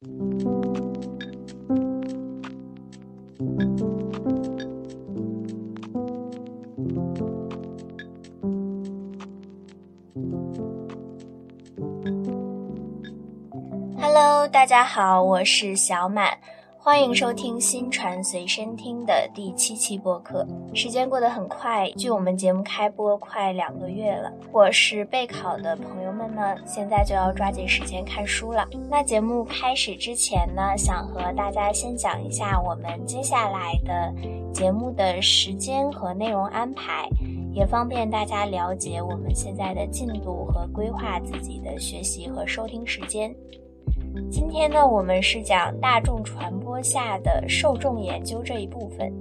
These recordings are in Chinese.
Hello，大家好，我是小满。欢迎收听新传随身听的第七期播客。时间过得很快，距我们节目开播快两个月了。我是备考的朋友们呢，现在就要抓紧时间看书了。那节目开始之前呢，想和大家先讲一下我们接下来的节目的时间和内容安排，也方便大家了解我们现在的进度和规划自己的学习和收听时间。今天呢，我们是讲大众传播下的受众研究这一部分。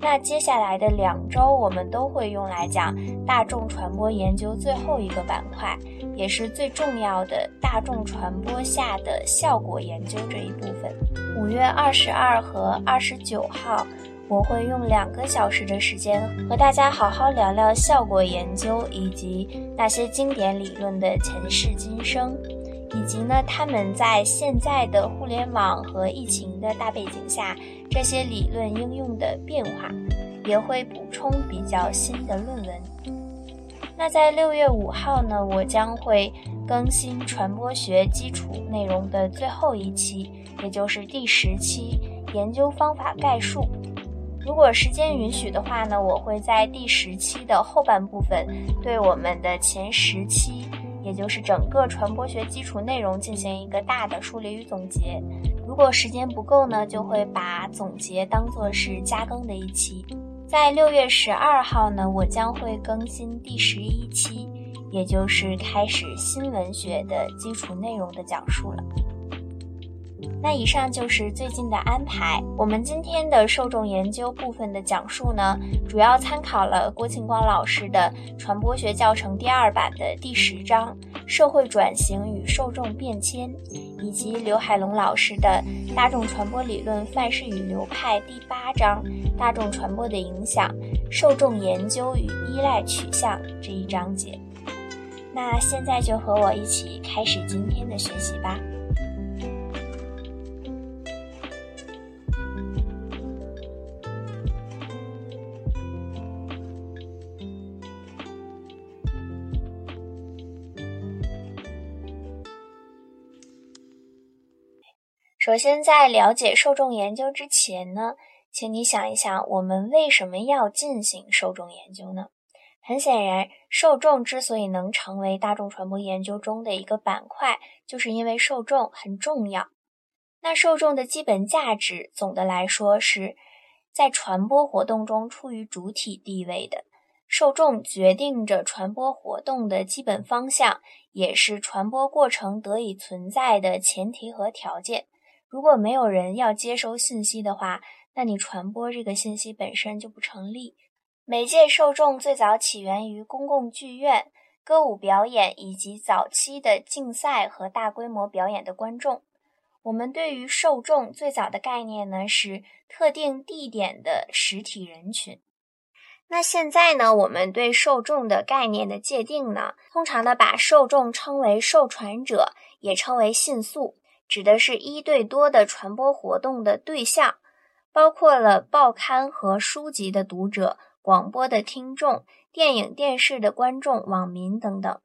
那接下来的两周，我们都会用来讲大众传播研究最后一个板块，也是最重要的大众传播下的效果研究这一部分。五月二十二和二十九号，我会用两个小时的时间和大家好好聊聊效果研究以及那些经典理论的前世今生。以及呢，他们在现在的互联网和疫情的大背景下，这些理论应用的变化，也会补充比较新的论文。那在六月五号呢，我将会更新传播学基础内容的最后一期，也就是第十期研究方法概述。如果时间允许的话呢，我会在第十期的后半部分对我们的前十期。也就是整个传播学基础内容进行一个大的梳理与总结。如果时间不够呢，就会把总结当做是加更的一期。在六月十二号呢，我将会更新第十一期，也就是开始新闻学的基础内容的讲述了。那以上就是最近的安排。我们今天的受众研究部分的讲述呢，主要参考了郭庆光老师的传播学教程第二版的第十章“社会转型与受众变迁”，以及刘海龙老师的大众传播理论范式与流派第八章“大众传播的影响、受众研究与依赖取向”这一章节。那现在就和我一起开始今天的学习吧。首先，在了解受众研究之前呢，请你想一想，我们为什么要进行受众研究呢？很显然，受众之所以能成为大众传播研究中的一个板块，就是因为受众很重要。那受众的基本价值，总的来说是在传播活动中处于主体地位的。受众决定着传播活动的基本方向，也是传播过程得以存在的前提和条件。如果没有人要接收信息的话，那你传播这个信息本身就不成立。媒介受众最早起源于公共剧院、歌舞表演以及早期的竞赛和大规模表演的观众。我们对于受众最早的概念呢是特定地点的实体人群。那现在呢，我们对受众的概念的界定呢，通常呢把受众称为受传者，也称为信素。指的是一对多的传播活动的对象，包括了报刊和书籍的读者、广播的听众、电影电视的观众、网民等等。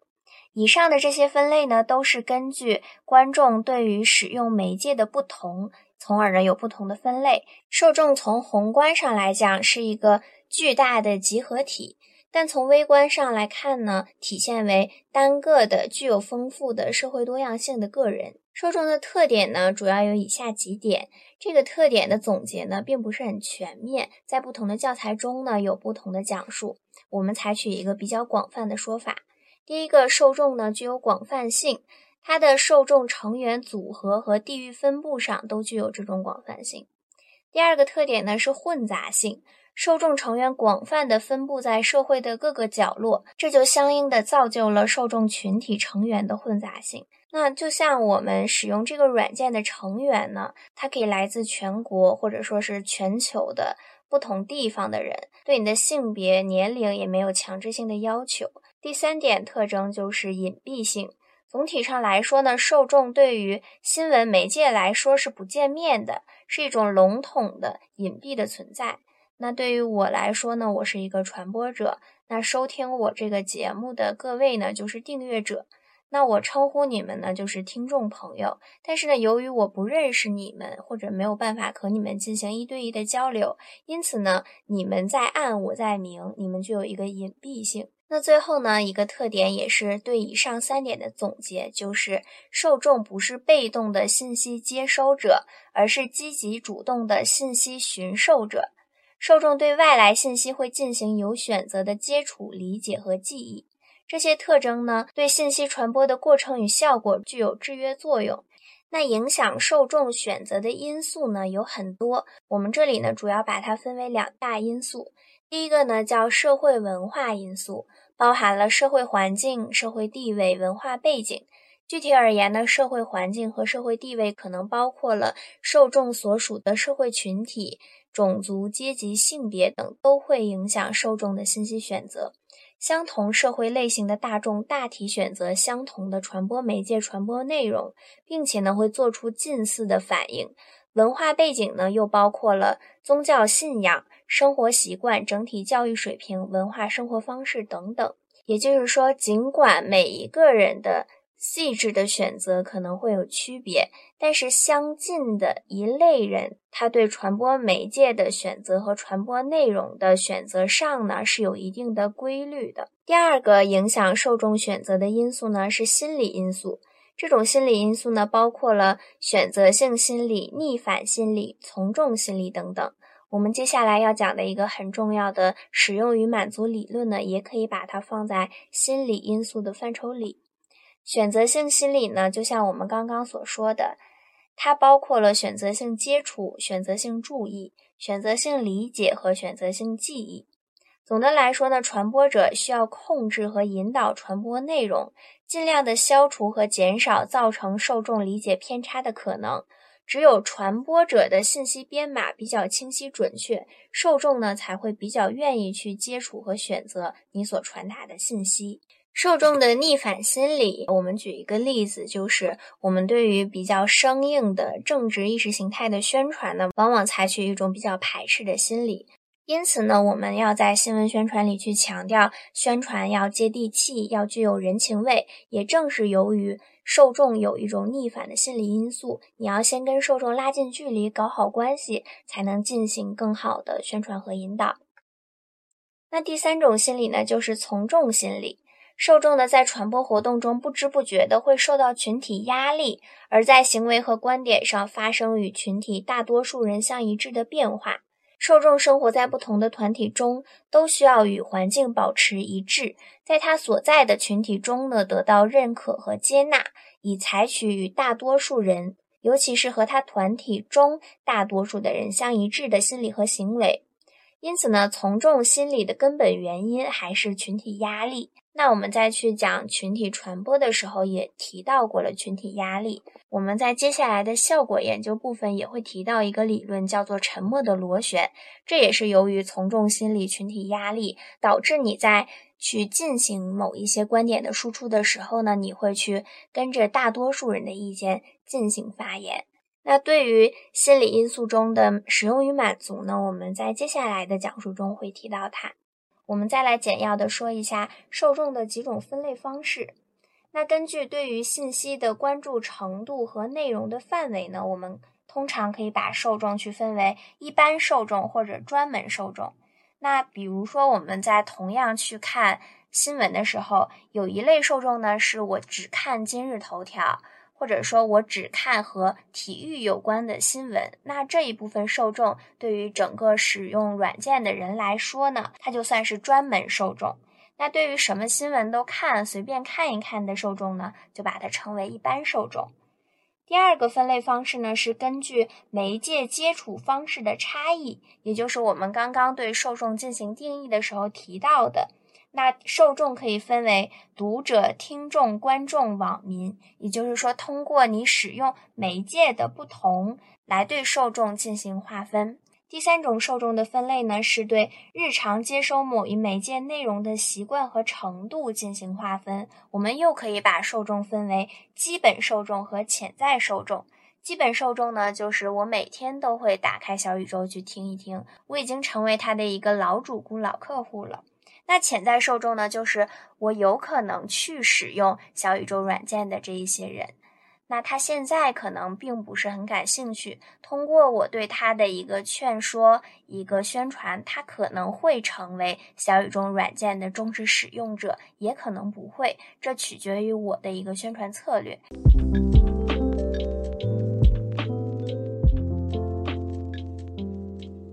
以上的这些分类呢，都是根据观众对于使用媒介的不同，从而呢有不同的分类。受众从宏观上来讲是一个巨大的集合体，但从微观上来看呢，体现为单个的具有丰富的社会多样性的个人。受众的特点呢，主要有以下几点。这个特点的总结呢，并不是很全面，在不同的教材中呢，有不同的讲述。我们采取一个比较广泛的说法。第一个，受众呢具有广泛性，它的受众成员组合和地域分布上都具有这种广泛性。第二个特点呢是混杂性，受众成员广泛的分布在社会的各个角落，这就相应的造就了受众群体成员的混杂性。那就像我们使用这个软件的成员呢，它可以来自全国或者说是全球的不同地方的人，对你的性别、年龄也没有强制性的要求。第三点特征就是隐蔽性，总体上来说呢，受众对于新闻媒介来说是不见面的，是一种笼统的、隐蔽的存在。那对于我来说呢，我是一个传播者。那收听我这个节目的各位呢，就是订阅者。那我称呼你们呢，就是听众朋友。但是呢，由于我不认识你们，或者没有办法和你们进行一对一的交流，因此呢，你们在暗，我在明，你们就有一个隐蔽性。那最后呢，一个特点也是对以上三点的总结，就是受众不是被动的信息接收者，而是积极主动的信息寻受者。受众对外来信息会进行有选择的接触、理解和记忆，这些特征呢，对信息传播的过程与效果具有制约作用。那影响受众选择的因素呢，有很多，我们这里呢，主要把它分为两大因素。第一个呢，叫社会文化因素，包含了社会环境、社会地位、文化背景。具体而言呢，社会环境和社会地位可能包括了受众所属的社会群体。种族、阶级、性别等都会影响受众的信息选择。相同社会类型的大众大体选择相同的传播媒介、传播内容，并且呢会做出近似的反应。文化背景呢又包括了宗教信仰、生活习惯、整体教育水平、文化生活方式等等。也就是说，尽管每一个人的细致的选择可能会有区别，但是相近的一类人，他对传播媒介的选择和传播内容的选择上呢，是有一定的规律的。第二个影响受众选择的因素呢，是心理因素。这种心理因素呢，包括了选择性心理、逆反心理、从众心理等等。我们接下来要讲的一个很重要的使用与满足理论呢，也可以把它放在心理因素的范畴里。选择性心理呢，就像我们刚刚所说的，它包括了选择性接触、选择性注意、选择性理解和选择性记忆。总的来说呢，传播者需要控制和引导传播内容，尽量的消除和减少造成受众理解偏差的可能。只有传播者的信息编码比较清晰准确，受众呢才会比较愿意去接触和选择你所传达的信息。受众的逆反心理，我们举一个例子，就是我们对于比较生硬的政治意识形态的宣传呢，往往采取一种比较排斥的心理。因此呢，我们要在新闻宣传里去强调宣传要接地气，要具有人情味。也正是由于受众有一种逆反的心理因素，你要先跟受众拉近距离，搞好关系，才能进行更好的宣传和引导。那第三种心理呢，就是从众心理。受众呢，在传播活动中不知不觉的会受到群体压力，而在行为和观点上发生与群体大多数人相一致的变化。受众生活在不同的团体中，都需要与环境保持一致，在他所在的群体中呢，得到认可和接纳，以采取与大多数人，尤其是和他团体中大多数的人相一致的心理和行为。因此呢，从众心理的根本原因还是群体压力。那我们再去讲群体传播的时候，也提到过了群体压力。我们在接下来的效果研究部分也会提到一个理论，叫做沉默的螺旋。这也是由于从众心理、群体压力导致你在去进行某一些观点的输出的时候呢，你会去跟着大多数人的意见进行发言。那对于心理因素中的使用与满足呢？我们在接下来的讲述中会提到它。我们再来简要的说一下受众的几种分类方式。那根据对于信息的关注程度和内容的范围呢，我们通常可以把受众去分为一般受众或者专门受众。那比如说我们在同样去看新闻的时候，有一类受众呢，是我只看今日头条。或者说，我只看和体育有关的新闻，那这一部分受众对于整个使用软件的人来说呢，它就算是专门受众。那对于什么新闻都看、随便看一看的受众呢，就把它称为一般受众。第二个分类方式呢，是根据媒介接触方式的差异，也就是我们刚刚对受众进行定义的时候提到的。那受众可以分为读者、听众、观众、网民，也就是说，通过你使用媒介的不同来对受众进行划分。第三种受众的分类呢，是对日常接收某一媒介内容的习惯和程度进行划分。我们又可以把受众分为基本受众和潜在受众。基本受众呢，就是我每天都会打开小宇宙去听一听，我已经成为他的一个老主顾、老客户了。那潜在受众呢，就是我有可能去使用小宇宙软件的这一些人。那他现在可能并不是很感兴趣。通过我对他的一个劝说、一个宣传，他可能会成为小宇宙软件的忠实使用者，也可能不会。这取决于我的一个宣传策略。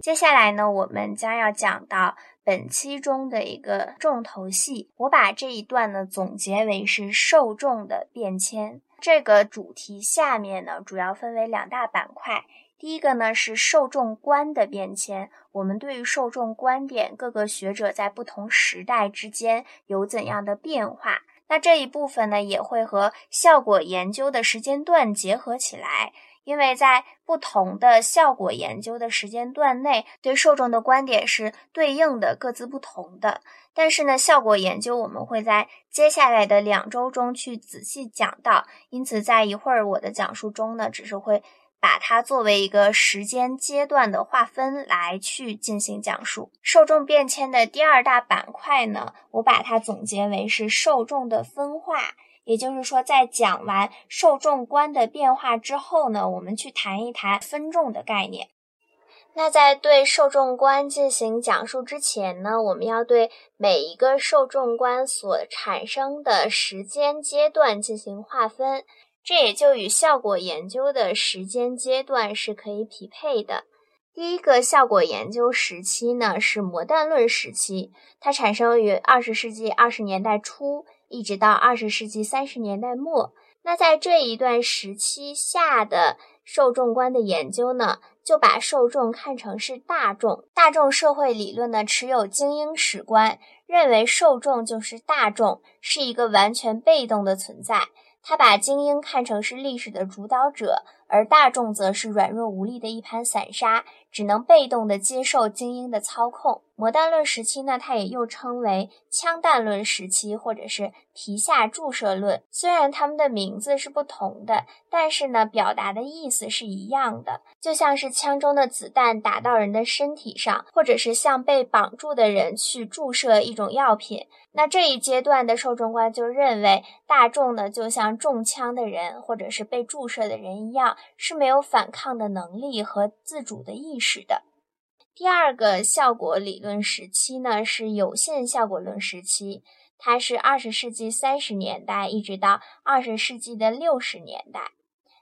接下来呢，我们将要讲到本期中的一个重头戏。我把这一段呢总结为是受众的变迁。这个主题下面呢，主要分为两大板块。第一个呢是受众观的变迁，我们对于受众观点，各个学者在不同时代之间有怎样的变化？那这一部分呢，也会和效果研究的时间段结合起来。因为在不同的效果研究的时间段内，对受众的观点是对应的，各自不同的。但是呢，效果研究我们会在接下来的两周中去仔细讲到，因此在一会儿我的讲述中呢，只是会把它作为一个时间阶段的划分来去进行讲述。受众变迁的第二大板块呢，我把它总结为是受众的分化。也就是说，在讲完受众观的变化之后呢，我们去谈一谈分众的概念。那在对受众观进行讲述之前呢，我们要对每一个受众观所产生的时间阶段进行划分，这也就与效果研究的时间阶段是可以匹配的。第一个效果研究时期呢，是模弹论时期，它产生于二十世纪二十年代初。一直到二十世纪三十年代末，那在这一段时期下的受众观的研究呢，就把受众看成是大众。大众社会理论呢，持有精英史观，认为受众就是大众，是一个完全被动的存在。他把精英看成是历史的主导者，而大众则是软弱无力的一盘散沙，只能被动的接受精英的操控。魔弹论时期呢，它也又称为枪弹论时期，或者是皮下注射论。虽然它们的名字是不同的，但是呢，表达的意思是一样的，就像是枪中的子弹打到人的身体上，或者是向被绑住的人去注射一种药品。那这一阶段的受众观就认为，大众呢，就像中枪的人，或者是被注射的人一样，是没有反抗的能力和自主的意识的。第二个效果理论时期呢，是有限效果论时期，它是二十世纪三十年代一直到二十世纪的六十年代。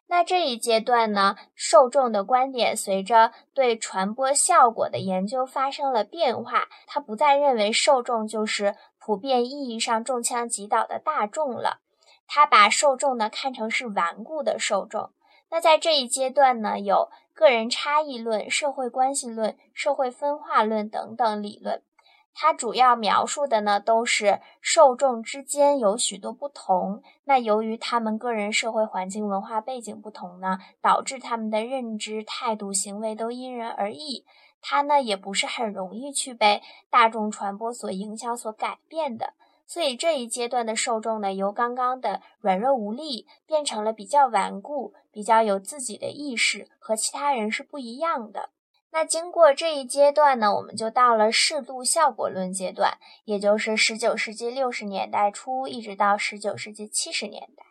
那这一阶段呢，受众的观点随着对传播效果的研究发生了变化，他不再认为受众就是普遍意义上中枪击倒的大众了，他把受众呢看成是顽固的受众。那在这一阶段呢，有。个人差异论、社会关系论、社会分化论等等理论，它主要描述的呢都是受众之间有许多不同。那由于他们个人社会环境、文化背景不同呢，导致他们的认知、态度、行为都因人而异。它呢也不是很容易去被大众传播所影响、所改变的。所以这一阶段的受众呢，由刚刚的软弱无力变成了比较顽固、比较有自己的意识，和其他人是不一样的。那经过这一阶段呢，我们就到了适度效果论阶段，也就是十九世纪六十年代初一直到十九世纪七十年代。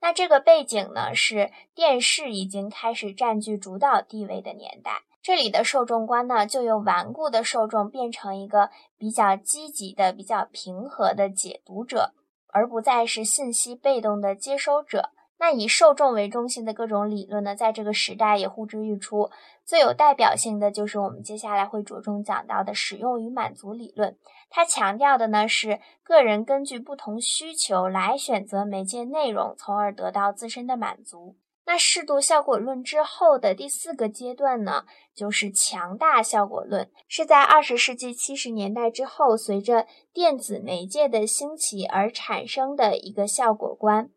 那这个背景呢，是电视已经开始占据主导地位的年代。这里的受众观呢，就由顽固的受众变成一个比较积极的、比较平和的解读者，而不再是信息被动的接收者。那以受众为中心的各种理论呢，在这个时代也呼之欲出。最有代表性的就是我们接下来会着重讲到的使用与满足理论。它强调的呢是个人根据不同需求来选择媒介内容，从而得到自身的满足。那适度效果论之后的第四个阶段呢，就是强大效果论，是在二十世纪七十年代之后，随着电子媒介的兴起而产生的一个效果观。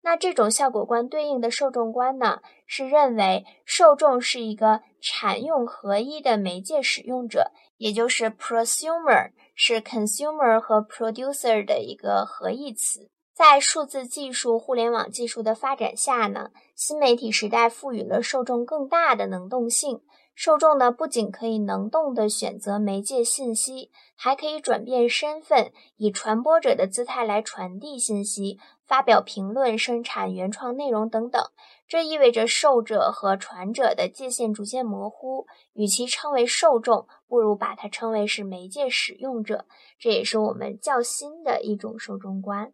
那这种效果观对应的受众观呢，是认为受众是一个产用合一的媒介使用者，也就是 prosumer 是 consumer 和 producer 的一个合义词。在数字技术、互联网技术的发展下呢，新媒体时代赋予了受众更大的能动性。受众呢，不仅可以能动地选择媒介信息，还可以转变身份，以传播者的姿态来传递信息、发表评论、生产原创内容等等。这意味着受者和传者的界限逐渐模糊，与其称为受众，不如把它称为是媒介使用者。这也是我们较新的一种受众观。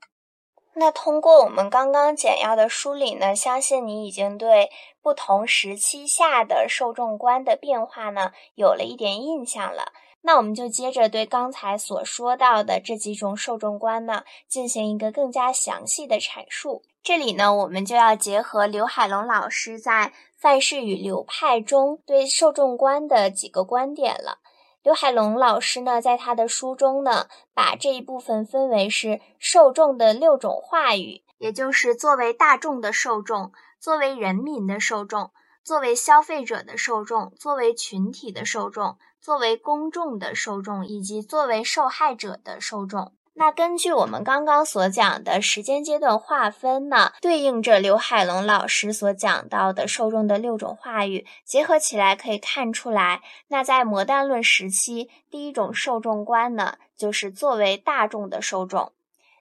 那通过我们刚刚简要的梳理呢，相信你已经对不同时期下的受众观的变化呢有了一点印象了。那我们就接着对刚才所说到的这几种受众观呢进行一个更加详细的阐述。这里呢，我们就要结合刘海龙老师在范式与流派中对受众观的几个观点了。刘海龙老师呢，在他的书中呢，把这一部分分为是受众的六种话语，也就是作为大众的受众、作为人民的受众、作为消费者的受众、作为群体的受众、作为公众的受众，以及作为受害者的受众。那根据我们刚刚所讲的时间阶段划分呢，对应着刘海龙老师所讲到的受众的六种话语，结合起来可以看出来，那在魔弹论时期，第一种受众观呢，就是作为大众的受众。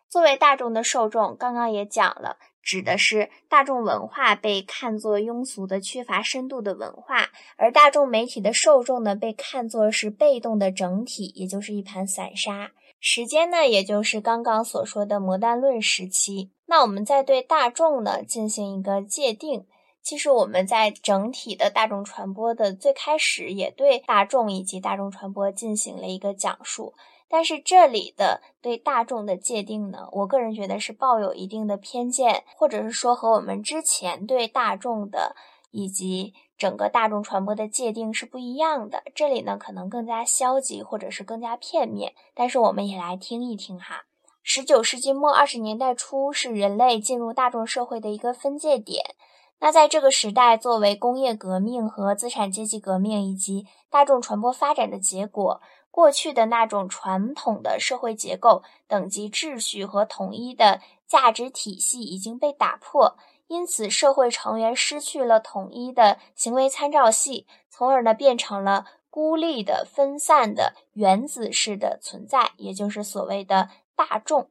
作为大众的受众，刚刚也讲了，指的是大众文化被看作庸俗的、缺乏深度的文化，而大众媒体的受众呢，被看作是被动的整体，也就是一盘散沙。时间呢，也就是刚刚所说的魔弹论时期。那我们在对大众呢进行一个界定。其实我们在整体的大众传播的最开始，也对大众以及大众传播进行了一个讲述。但是这里的对大众的界定呢，我个人觉得是抱有一定的偏见，或者是说和我们之前对大众的以及。整个大众传播的界定是不一样的，这里呢可能更加消极，或者是更加片面。但是我们也来听一听哈。十九世纪末二十年代初是人类进入大众社会的一个分界点。那在这个时代，作为工业革命和资产阶级革命以及大众传播发展的结果，过去的那种传统的社会结构、等级秩序和统一的价值体系已经被打破。因此，社会成员失去了统一的行为参照系，从而呢变成了孤立的、分散的原子式的存在，也就是所谓的大众。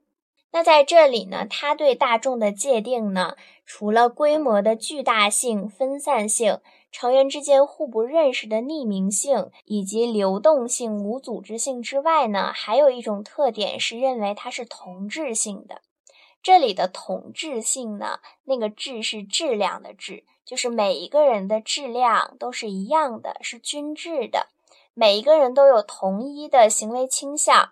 那在这里呢，他对大众的界定呢，除了规模的巨大性、分散性、成员之间互不认识的匿名性以及流动性、无组织性之外呢，还有一种特点是认为它是同质性的。这里的统治性呢，那个质是质量的质，就是每一个人的质量都是一样的，是均质的。每一个人都有同一的行为倾向，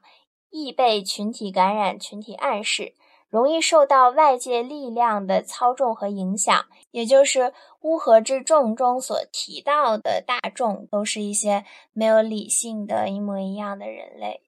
易被群体感染、群体暗示，容易受到外界力量的操纵和影响。也就是乌合之众中所提到的大众，都是一些没有理性的一模一样的人类。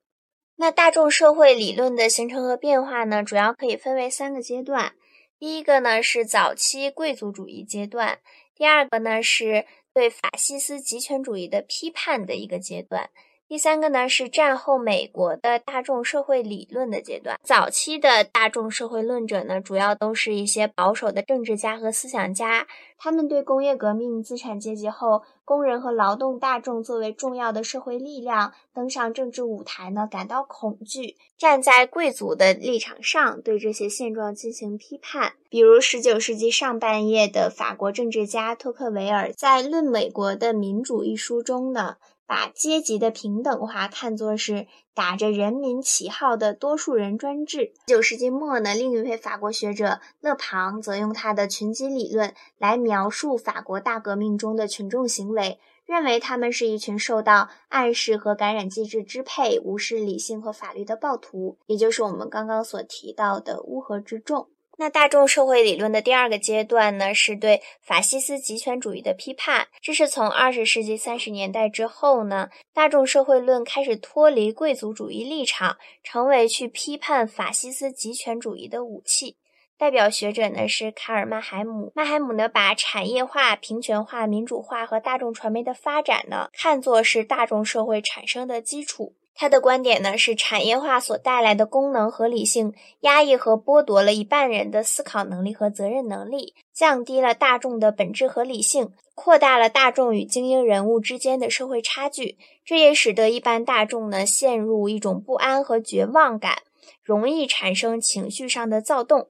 那大众社会理论的形成和变化呢，主要可以分为三个阶段。第一个呢是早期贵族主义阶段，第二个呢是对法西斯极权主义的批判的一个阶段。第三个呢是战后美国的大众社会理论的阶段。早期的大众社会论者呢，主要都是一些保守的政治家和思想家，他们对工业革命、资产阶级后工人和劳动大众作为重要的社会力量登上政治舞台呢感到恐惧，站在贵族的立场上对这些现状进行批判。比如19世纪上半叶的法国政治家托克维尔在《论美国的民主》一书中呢。把阶级的平等化看作是打着人民旗号的多数人专制。九世纪末呢，另一位法国学者勒庞则用他的群集理论来描述法国大革命中的群众行为，认为他们是一群受到暗示和感染机制支配、无视理性和法律的暴徒，也就是我们刚刚所提到的乌合之众。那大众社会理论的第二个阶段呢，是对法西斯极权主义的批判。这是从二十世纪三十年代之后呢，大众社会论开始脱离贵族主义立场，成为去批判法西斯极权主义的武器。代表学者呢是卡尔曼海姆。曼海姆呢把产业化、平权化、民主化和大众传媒的发展呢看作是大众社会产生的基础。他的观点呢是，产业化所带来的功能合理性压抑和剥夺了一半人的思考能力和责任能力，降低了大众的本质合理性，扩大了大众与精英人物之间的社会差距。这也使得一般大众呢陷入一种不安和绝望感，容易产生情绪上的躁动。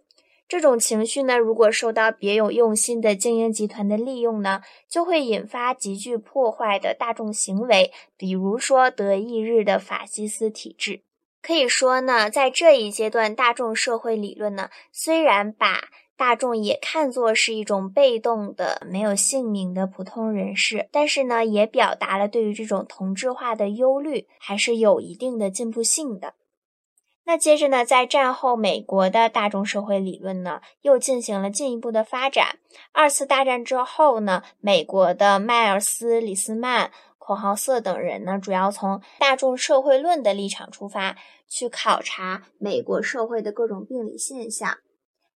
这种情绪呢，如果受到别有用心的精英集团的利用呢，就会引发极具破坏的大众行为，比如说德意日的法西斯体制。可以说呢，在这一阶段，大众社会理论呢，虽然把大众也看作是一种被动的、没有姓名的普通人士，但是呢，也表达了对于这种同质化的忧虑，还是有一定的进步性的。那接着呢，在战后美国的大众社会理论呢，又进行了进一步的发展。二次大战之后呢，美国的迈尔斯、李斯曼、孔豪瑟等人呢，主要从大众社会论的立场出发，去考察美国社会的各种病理现象。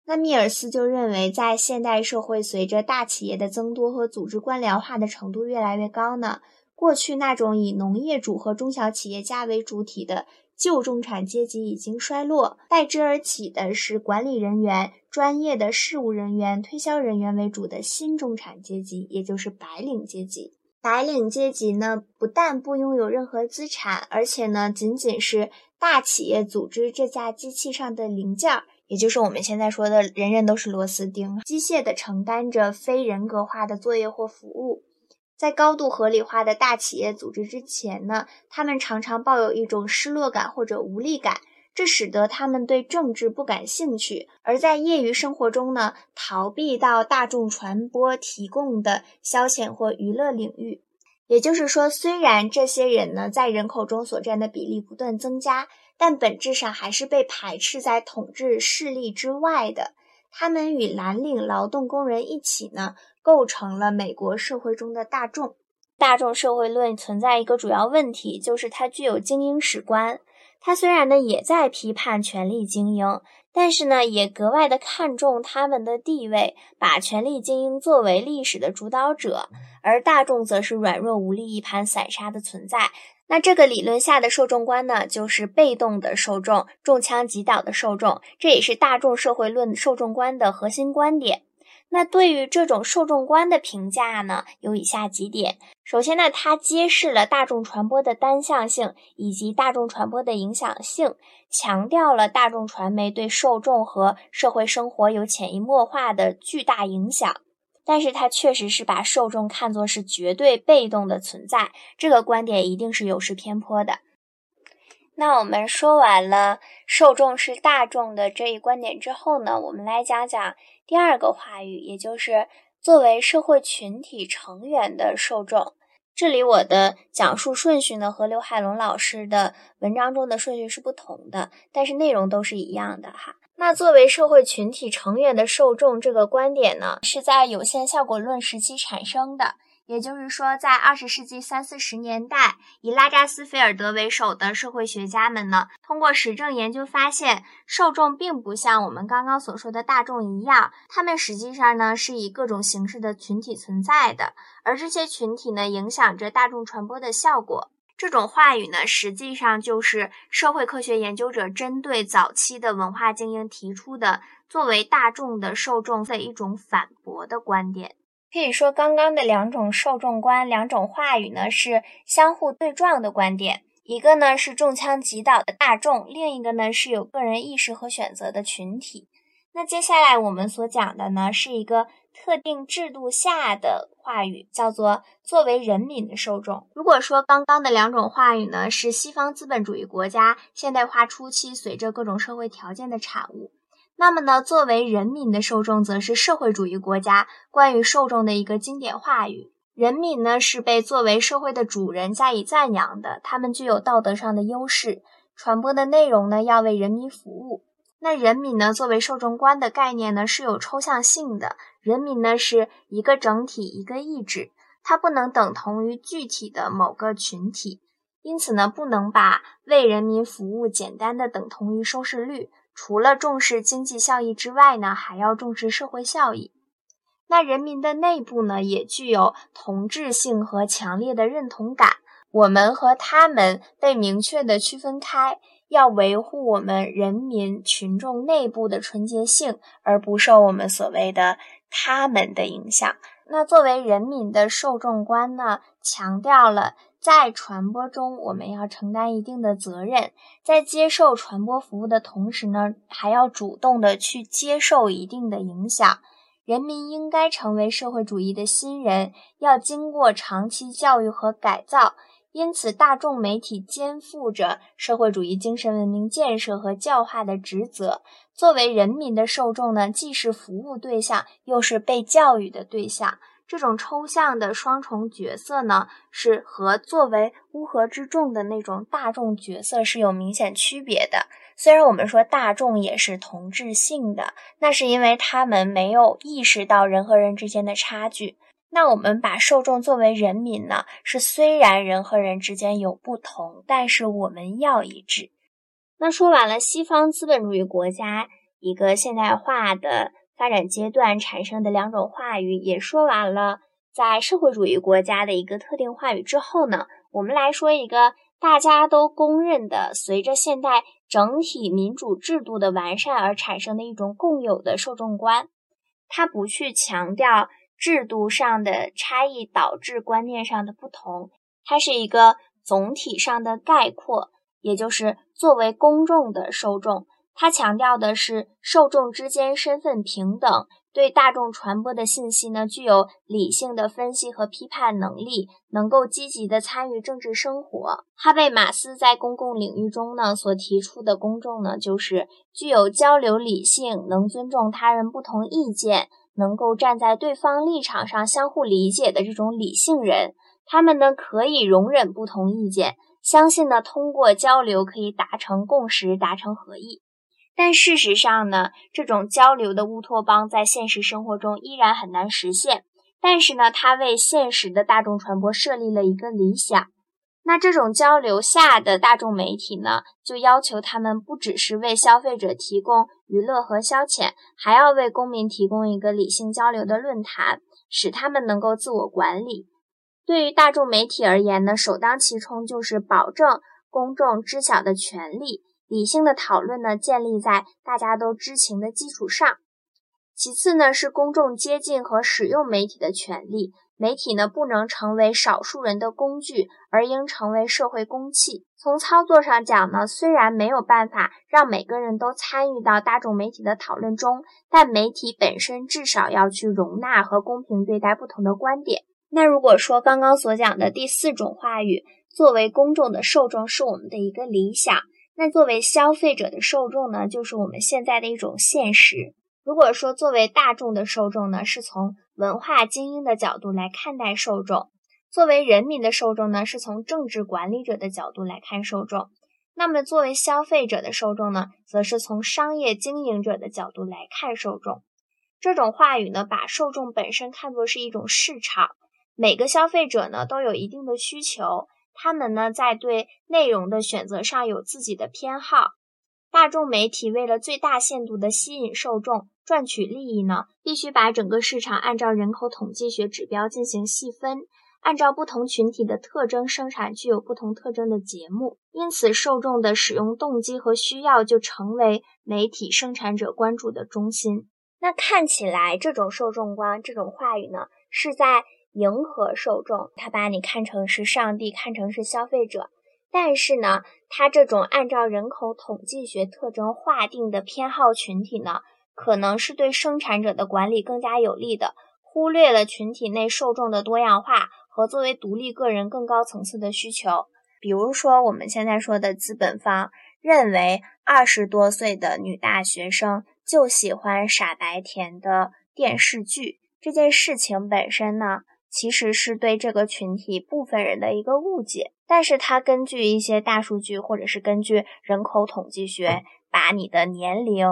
那密尔斯就认为，在现代社会，随着大企业的增多和组织官僚化的程度越来越高呢，过去那种以农业主和中小企业家为主体的。旧中产阶级已经衰落，代之而起的是管理人员、专业的事务人员、推销人员为主的新中产阶级，也就是白领阶级。白领阶级呢，不但不拥有任何资产，而且呢，仅仅是大企业组织这架机器上的零件儿，也就是我们现在说的人人都是螺丝钉，机械的承担着非人格化的作业或服务。在高度合理化的大企业组织之前呢，他们常常抱有一种失落感或者无力感，这使得他们对政治不感兴趣；而在业余生活中呢，逃避到大众传播提供的消遣或娱乐领域。也就是说，虽然这些人呢在人口中所占的比例不断增加，但本质上还是被排斥在统治势力之外的。他们与蓝领劳动工人一起呢。构成了美国社会中的大众。大众社会论存在一个主要问题，就是它具有精英史观。它虽然呢也在批判权力精英，但是呢也格外的看重他们的地位，把权力精英作为历史的主导者，而大众则是软弱无力、一盘散沙的存在。那这个理论下的受众观呢，就是被动的受众、中枪击倒的受众，这也是大众社会论受众观的核心观点。那对于这种受众观的评价呢，有以下几点。首先呢，它揭示了大众传播的单向性以及大众传播的影响性，强调了大众传媒对受众和社会生活有潜移默化的巨大影响。但是它确实是把受众看作是绝对被动的存在，这个观点一定是有失偏颇的。那我们说完了受众是大众的这一观点之后呢，我们来讲讲第二个话语，也就是作为社会群体成员的受众。这里我的讲述顺序呢和刘海龙老师的文章中的顺序是不同的，但是内容都是一样的哈。那作为社会群体成员的受众这个观点呢，是在有限效果论时期产生的。也就是说，在二十世纪三四十年代，以拉扎斯菲尔德为首的社会学家们呢，通过实证研究发现，受众并不像我们刚刚所说的大众一样，他们实际上呢是以各种形式的群体存在的，而这些群体呢影响着大众传播的效果。这种话语呢，实际上就是社会科学研究者针对早期的文化精英提出的作为大众的受众的一种反驳的观点。可以说，刚刚的两种受众观、两种话语呢，是相互对撞的观点。一个呢是中枪击倒的大众，另一个呢是有个人意识和选择的群体。那接下来我们所讲的呢，是一个特定制度下的话语，叫做作为人民的受众。如果说刚刚的两种话语呢，是西方资本主义国家现代化初期随着各种社会条件的产物。那么呢，作为人民的受众，则是社会主义国家关于受众的一个经典话语。人民呢，是被作为社会的主人加以赞扬的，他们具有道德上的优势。传播的内容呢，要为人民服务。那人民呢，作为受众观的概念呢，是有抽象性的。人民呢，是一个整体，一个意志，它不能等同于具体的某个群体。因此呢，不能把为人民服务简单的等同于收视率。除了重视经济效益之外呢，还要重视社会效益。那人民的内部呢，也具有同质性和强烈的认同感。我们和他们被明确的区分开，要维护我们人民群众内部的纯洁性，而不受我们所谓的他们的影响。那作为人民的受众观呢，强调了在传播中我们要承担一定的责任，在接受传播服务的同时呢，还要主动的去接受一定的影响。人民应该成为社会主义的新人，要经过长期教育和改造。因此，大众媒体肩负着社会主义精神文明建设和教化的职责。作为人民的受众呢，既是服务对象，又是被教育的对象。这种抽象的双重角色呢，是和作为乌合之众的那种大众角色是有明显区别的。虽然我们说大众也是同质性的，那是因为他们没有意识到人和人之间的差距。那我们把受众作为人民呢？是虽然人和人之间有不同，但是我们要一致。那说完了西方资本主义国家一个现代化的发展阶段产生的两种话语，也说完了在社会主义国家的一个特定话语之后呢，我们来说一个大家都公认的，随着现代整体民主制度的完善而产生的一种共有的受众观，它不去强调。制度上的差异导致观念上的不同，它是一个总体上的概括，也就是作为公众的受众，它强调的是受众之间身份平等，对大众传播的信息呢具有理性的分析和批判能力，能够积极的参与政治生活。哈贝马斯在公共领域中呢所提出的公众呢，就是具有交流理性，能尊重他人不同意见。能够站在对方立场上相互理解的这种理性人，他们呢可以容忍不同意见，相信呢通过交流可以达成共识，达成合意。但事实上呢，这种交流的乌托邦在现实生活中依然很难实现。但是呢，它为现实的大众传播设立了一个理想。那这种交流下的大众媒体呢，就要求他们不只是为消费者提供娱乐和消遣，还要为公民提供一个理性交流的论坛，使他们能够自我管理。对于大众媒体而言呢，首当其冲就是保证公众知晓的权利，理性的讨论呢，建立在大家都知情的基础上。其次呢，是公众接近和使用媒体的权利。媒体呢，不能成为少数人的工具，而应成为社会公器。从操作上讲呢，虽然没有办法让每个人都参与到大众媒体的讨论中，但媒体本身至少要去容纳和公平对待不同的观点。那如果说刚刚所讲的第四种话语，作为公众的受众是我们的一个理想，那作为消费者的受众呢，就是我们现在的一种现实。如果说作为大众的受众呢，是从文化精英的角度来看待受众；作为人民的受众呢，是从政治管理者的角度来看受众；那么作为消费者的受众呢，则是从商业经营者的角度来看受众。这种话语呢，把受众本身看作是一种市场，每个消费者呢都有一定的需求，他们呢在对内容的选择上有自己的偏好。大众媒体为了最大限度地吸引受众。赚取利益呢，必须把整个市场按照人口统计学指标进行细分，按照不同群体的特征生产具有不同特征的节目。因此，受众的使用动机和需要就成为媒体生产者关注的中心。那看起来，这种受众观、这种话语呢，是在迎合受众，他把你看成是上帝，看成是消费者。但是呢，他这种按照人口统计学特征划定的偏好群体呢？可能是对生产者的管理更加有利的，忽略了群体内受众的多样化和作为独立个人更高层次的需求。比如说，我们现在说的资本方认为二十多岁的女大学生就喜欢傻白甜的电视剧，这件事情本身呢，其实是对这个群体部分人的一个误解。但是它根据一些大数据，或者是根据人口统计学，把你的年龄。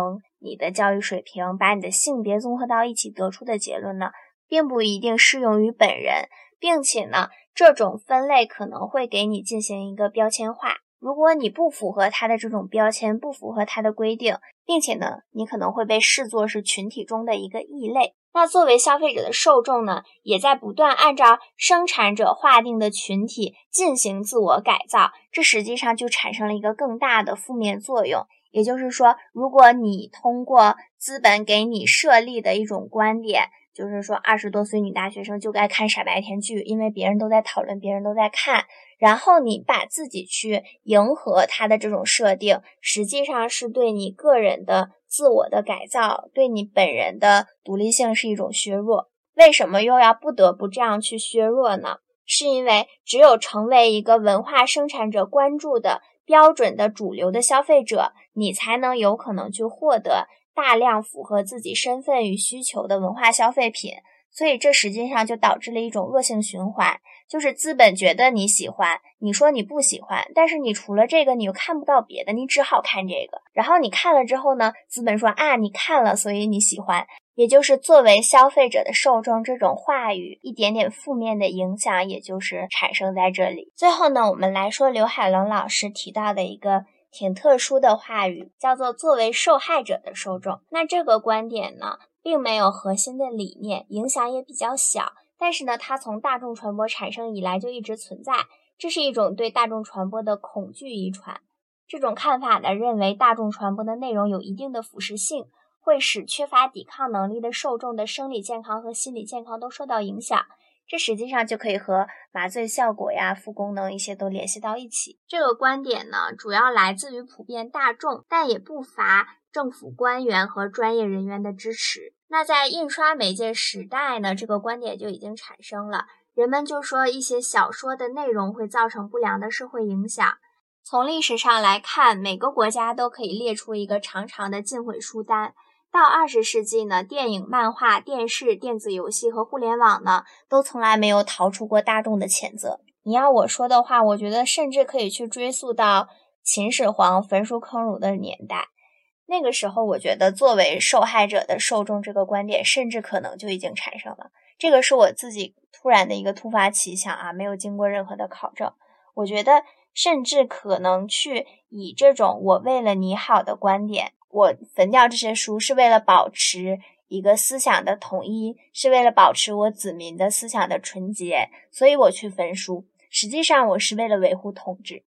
你的教育水平，把你的性别综合到一起得出的结论呢，并不一定适用于本人，并且呢，这种分类可能会给你进行一个标签化。如果你不符合他的这种标签，不符合他的规定，并且呢，你可能会被视作是群体中的一个异类。那作为消费者的受众呢，也在不断按照生产者划定的群体进行自我改造，这实际上就产生了一个更大的负面作用。也就是说，如果你通过资本给你设立的一种观点，就是说二十多岁女大学生就该看傻白甜剧，因为别人都在讨论，别人都在看。然后你把自己去迎合他的这种设定，实际上是对你个人的自我的改造，对你本人的独立性是一种削弱。为什么又要不得不这样去削弱呢？是因为只有成为一个文化生产者关注的标准的主流的消费者，你才能有可能去获得大量符合自己身份与需求的文化消费品。所以这实际上就导致了一种恶性循环，就是资本觉得你喜欢，你说你不喜欢，但是你除了这个你又看不到别的，你只好看这个。然后你看了之后呢，资本说啊你看了，所以你喜欢，也就是作为消费者的受众，这种话语一点点负面的影响，也就是产生在这里。最后呢，我们来说刘海龙老师提到的一个挺特殊的话语，叫做作为受害者的受众。那这个观点呢？并没有核心的理念，影响也比较小。但是呢，它从大众传播产生以来就一直存在，这是一种对大众传播的恐惧遗传。这种看法呢，认为大众传播的内容有一定的腐蚀性，会使缺乏抵抗能力的受众的生理健康和心理健康都受到影响。这实际上就可以和麻醉效果呀、副功能一些都联系到一起。这个观点呢，主要来自于普遍大众，但也不乏。政府官员和专业人员的支持。那在印刷媒介时代呢，这个观点就已经产生了。人们就说一些小说的内容会造成不良的社会影响。从历史上来看，每个国家都可以列出一个长长的禁毁书单。到二十世纪呢，电影、漫画、电视、电子游戏和互联网呢，都从来没有逃出过大众的谴责。你要我说的话，我觉得甚至可以去追溯到秦始皇焚书坑儒的年代。那个时候，我觉得作为受害者的受众这个观点，甚至可能就已经产生了。这个是我自己突然的一个突发奇想啊，没有经过任何的考证。我觉得，甚至可能去以这种“我为了你好”的观点，我焚掉这些书，是为了保持一个思想的统一，是为了保持我子民的思想的纯洁，所以我去焚书。实际上，我是为了维护统治。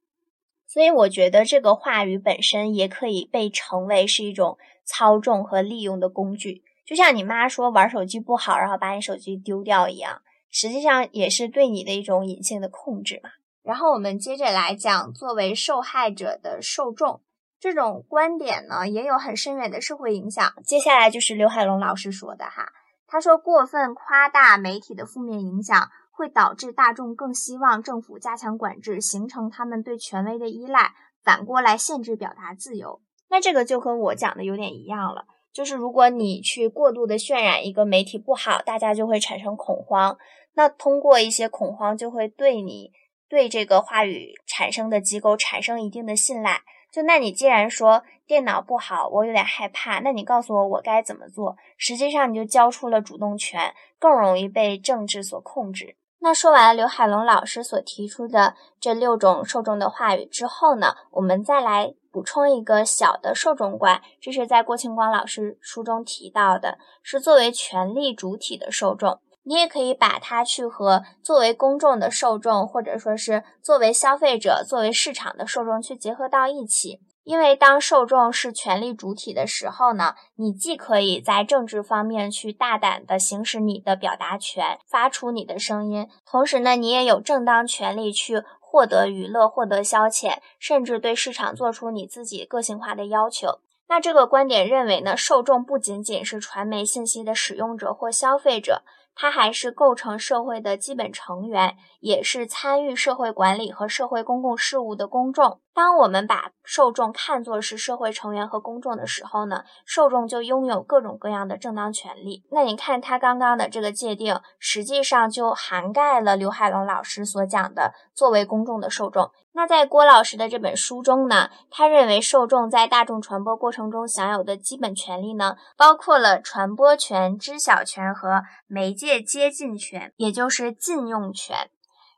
所以我觉得这个话语本身也可以被称为是一种操纵和利用的工具，就像你妈说玩手机不好，然后把你手机丢掉一样，实际上也是对你的一种隐性的控制嘛。然后我们接着来讲，作为受害者的受众这种观点呢，也有很深远的社会影响。接下来就是刘海龙老师说的哈，他说过分夸大媒体的负面影响。会导致大众更希望政府加强管制，形成他们对权威的依赖，反过来限制表达自由。那这个就跟我讲的有点一样了，就是如果你去过度的渲染一个媒体不好，大家就会产生恐慌。那通过一些恐慌，就会对你对这个话语产生的机构产生一定的信赖。就那你既然说电脑不好，我有点害怕，那你告诉我我该怎么做？实际上你就交出了主动权，更容易被政治所控制。那说完了刘海龙老师所提出的这六种受众的话语之后呢，我们再来补充一个小的受众观，这是在郭庆光老师书中提到的，是作为权力主体的受众。你也可以把它去和作为公众的受众，或者说是作为消费者、作为市场的受众去结合到一起。因为当受众是权力主体的时候呢，你既可以在政治方面去大胆的行使你的表达权，发出你的声音，同时呢，你也有正当权利去获得娱乐、获得消遣，甚至对市场做出你自己个性化的要求。那这个观点认为呢，受众不仅仅是传媒信息的使用者或消费者。它还是构成社会的基本成员，也是参与社会管理和社会公共事务的公众。当我们把受众看作是社会成员和公众的时候呢，受众就拥有各种各样的正当权利。那你看他刚刚的这个界定，实际上就涵盖了刘海龙老师所讲的作为公众的受众。那在郭老师的这本书中呢，他认为受众在大众传播过程中享有的基本权利呢，包括了传播权、知晓权和媒介接近权，也就是禁用权。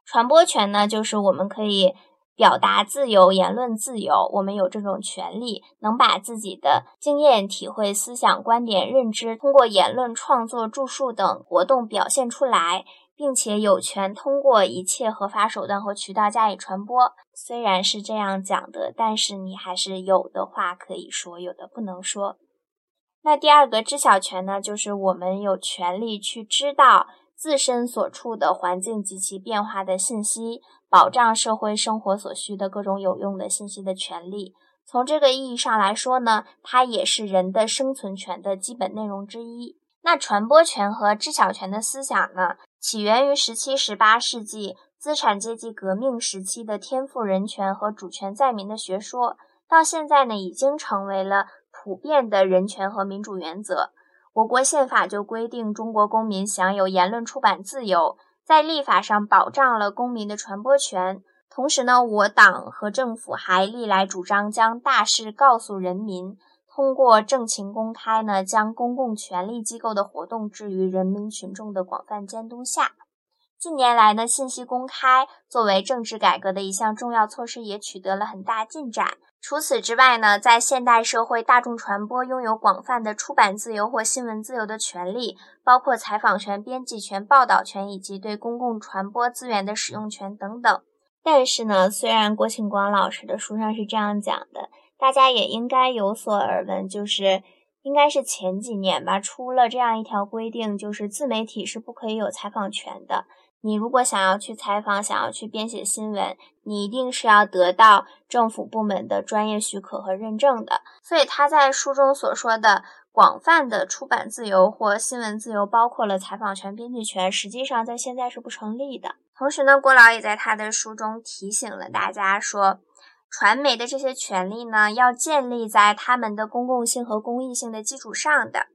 传播权呢，就是我们可以表达自由、言论自由，我们有这种权利，能把自己的经验、体会、思想、观点、认知，通过言论、创作、著述等活动表现出来，并且有权通过一切合法手段和渠道加以传播。虽然是这样讲的，但是你还是有的话可以说，有的不能说。那第二个知晓权呢，就是我们有权利去知道自身所处的环境及其变化的信息。保障社会生活所需的各种有用的信息的权利，从这个意义上来说呢，它也是人的生存权的基本内容之一。那传播权和知晓权的思想呢，起源于十七、十八世纪资产阶级革命时期的天赋人权和主权在民的学说，到现在呢，已经成为了普遍的人权和民主原则。我国宪法就规定，中国公民享有言论出版自由。在立法上保障了公民的传播权，同时呢，我党和政府还历来主张将大事告诉人民，通过政情公开呢，将公共权力机构的活动置于人民群众的广泛监督下。近年来呢，信息公开作为政治改革的一项重要措施，也取得了很大进展。除此之外呢，在现代社会，大众传播拥有广泛的出版自由或新闻自由的权利，包括采访权、编辑权、报道权以及对公共传播资源的使用权等等。但是呢，虽然郭庆光老师的书上是这样讲的，大家也应该有所耳闻，就是应该是前几年吧，出了这样一条规定，就是自媒体是不可以有采访权的。你如果想要去采访，想要去编写新闻，你一定是要得到政府部门的专业许可和认证的。所以他在书中所说的广泛的出版自由或新闻自由，包括了采访权、编辑权，实际上在现在是不成立的。同时呢，郭老也在他的书中提醒了大家说，传媒的这些权利呢，要建立在他们的公共性和公益性的基础上的。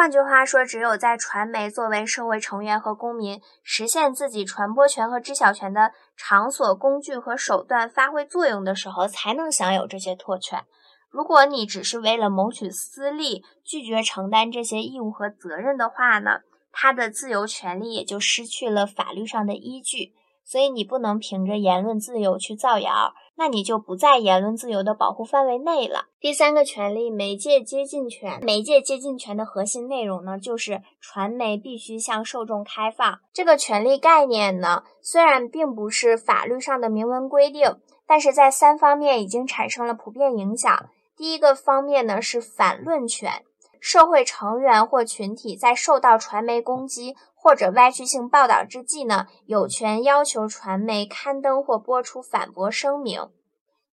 换句话说，只有在传媒作为社会成员和公民实现自己传播权和知晓权的场所、工具和手段发挥作用的时候，才能享有这些特权。如果你只是为了谋取私利，拒绝承担这些义务和责任的话呢，他的自由权利也就失去了法律上的依据。所以你不能凭着言论自由去造谣。那你就不在言论自由的保护范围内了。第三个权利，媒介接近权。媒介接近权的核心内容呢，就是传媒必须向受众开放。这个权利概念呢，虽然并不是法律上的明文规定，但是在三方面已经产生了普遍影响。第一个方面呢，是反论权。社会成员或群体在受到传媒攻击或者歪曲性报道之际呢，有权要求传媒刊登或播出反驳声明。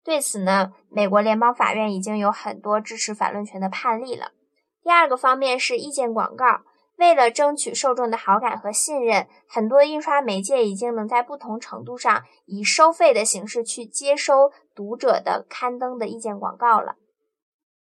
对此呢，美国联邦法院已经有很多支持反论权的判例了。第二个方面是意见广告，为了争取受众的好感和信任，很多印刷媒介已经能在不同程度上以收费的形式去接收读者的刊登的意见广告了。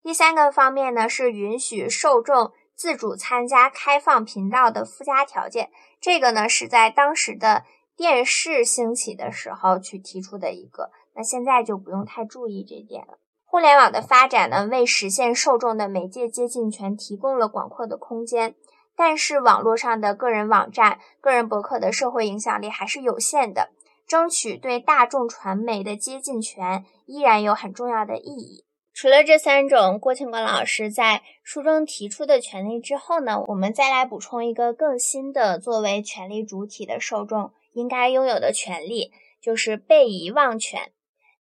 第三个方面呢，是允许受众自主参加开放频道的附加条件。这个呢，是在当时的电视兴起的时候去提出的一个，那现在就不用太注意这点了。互联网的发展呢，为实现受众的媒介接近权提供了广阔的空间。但是，网络上的个人网站、个人博客的社会影响力还是有限的，争取对大众传媒的接近权依然有很重要的意义。除了这三种郭庆光老师在书中提出的权利之后呢，我们再来补充一个更新的作为权利主体的受众应该拥有的权利，就是被遗忘权。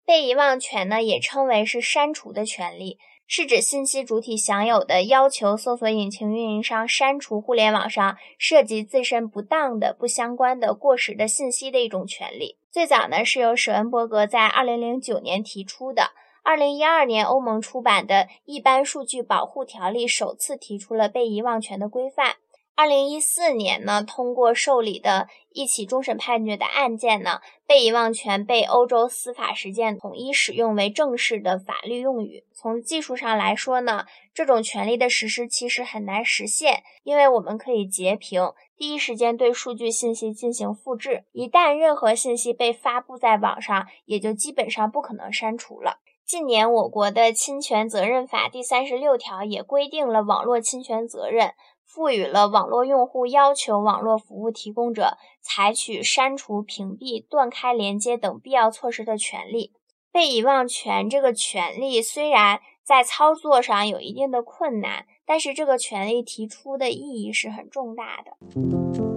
被遗忘权呢，也称为是删除的权利，是指信息主体享有的要求搜索引擎运营商删除互联网上涉及自身不当的、不相关的、过时的信息的一种权利。最早呢，是由舍恩伯格在二零零九年提出的。二零一二年，欧盟出版的《一般数据保护条例》首次提出了被遗忘权的规范。二零一四年呢，通过受理的一起终审判决的案件呢，被遗忘权被欧洲司法实践统一使用为正式的法律用语。从技术上来说呢，这种权利的实施其实很难实现，因为我们可以截屏，第一时间对数据信息进行复制。一旦任何信息被发布在网上，也就基本上不可能删除了。近年，我国的侵权责任法第三十六条也规定了网络侵权责任，赋予了网络用户要求网络服务提供者采取删除、屏蔽、断开连接等必要措施的权利。被遗忘权这个权利虽然在操作上有一定的困难，但是这个权利提出的意义是很重大的。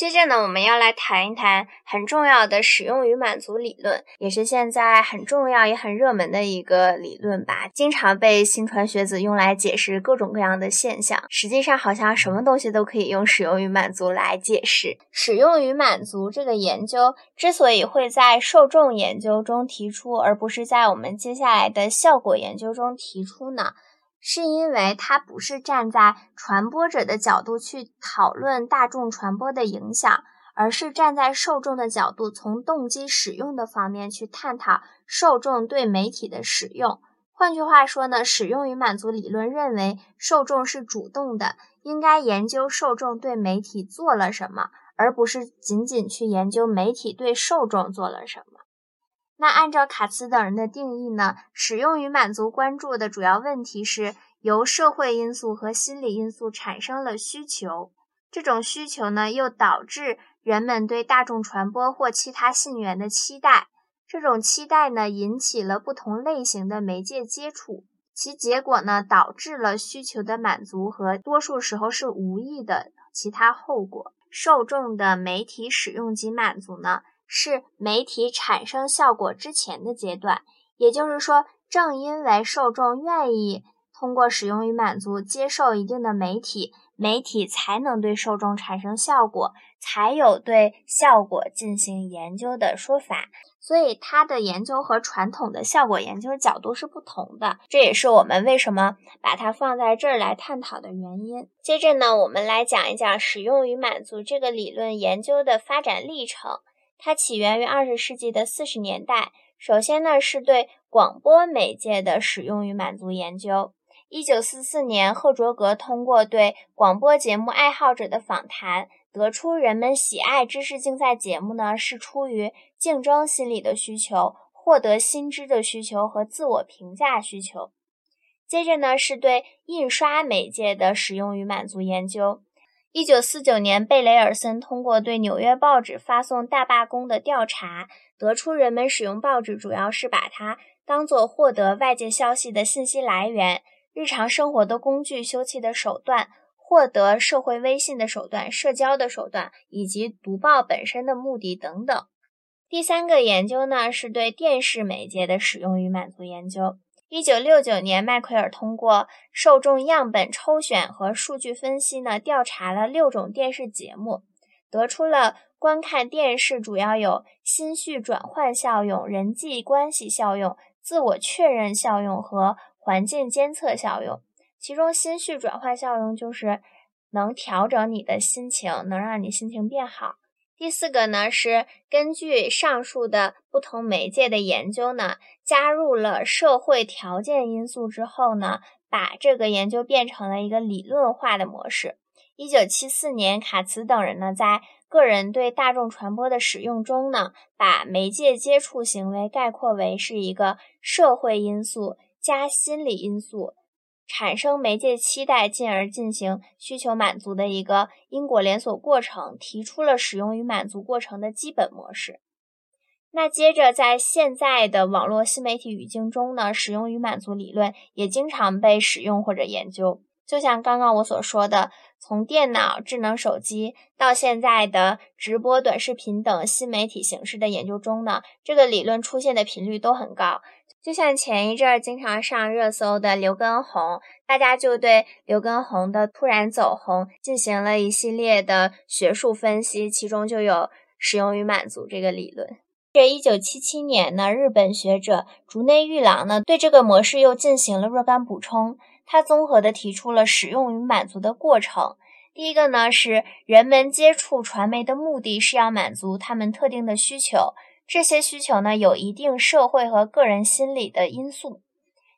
接着呢，我们要来谈一谈很重要的使用与满足理论，也是现在很重要也很热门的一个理论吧，经常被新传学子用来解释各种各样的现象。实际上，好像什么东西都可以用使用与满足来解释。使用与满足这个研究之所以会在受众研究中提出，而不是在我们接下来的效果研究中提出呢？是因为它不是站在传播者的角度去讨论大众传播的影响，而是站在受众的角度，从动机使用的方面去探讨受众对媒体的使用。换句话说呢，使用与满足理论认为受众是主动的，应该研究受众对媒体做了什么，而不是仅仅去研究媒体对受众做了什么。那按照卡茨等人的定义呢，使用与满足关注的主要问题是由社会因素和心理因素产生了需求，这种需求呢又导致人们对大众传播或其他信源的期待，这种期待呢引起了不同类型的媒介接触，其结果呢导致了需求的满足和多数时候是无意的其他后果。受众的媒体使用及满足呢？是媒体产生效果之前的阶段，也就是说，正因为受众愿意通过使用与满足接受一定的媒体，媒体才能对受众产生效果，才有对效果进行研究的说法。所以，它的研究和传统的效果研究角度是不同的，这也是我们为什么把它放在这儿来探讨的原因。接着呢，我们来讲一讲使用与满足这个理论研究的发展历程。它起源于二十世纪的四十年代。首先呢，是对广播媒介的使用与满足研究。一九四四年，赫卓格通过对广播节目爱好者的访谈，得出人们喜爱知识竞赛节目呢，是出于竞争心理的需求、获得新知的需求和自我评价需求。接着呢，是对印刷媒介的使用与满足研究。一九四九年，贝雷尔森通过对纽约报纸发送大罢工的调查，得出人们使用报纸主要是把它当做获得外界消息的信息来源、日常生活的工具、休憩的手段、获得社会微信的手段、社交的手段，以及读报本身的目的等等。第三个研究呢，是对电视媒介的使用与满足研究。一九六九年，麦奎尔通过受众样本抽选和数据分析呢，调查了六种电视节目，得出了观看电视主要有心绪转换效用、人际关系效用、自我确认效用和环境监测效用。其中，心绪转换效用就是能调整你的心情，能让你心情变好。第四个呢，是根据上述的不同媒介的研究呢，加入了社会条件因素之后呢，把这个研究变成了一个理论化的模式。一九七四年，卡茨等人呢，在个人对大众传播的使用中呢，把媒介接触行为概括为是一个社会因素加心理因素。产生媒介期待，进而进行需求满足的一个因果连锁过程，提出了使用与满足过程的基本模式。那接着，在现在的网络新媒体语境中呢，使用与满足理论也经常被使用或者研究。就像刚刚我所说的，从电脑、智能手机到现在的直播、短视频等新媒体形式的研究中呢，这个理论出现的频率都很高。就像前一阵儿经常上热搜的刘畊宏，大家就对刘畊宏的突然走红进行了一系列的学术分析，其中就有使用与满足这个理论。这一九七七年呢，日本学者竹内裕郎呢对这个模式又进行了若干补充，他综合的提出了使用与满足的过程。第一个呢是人们接触传媒的目的是要满足他们特定的需求。这些需求呢，有一定社会和个人心理的因素。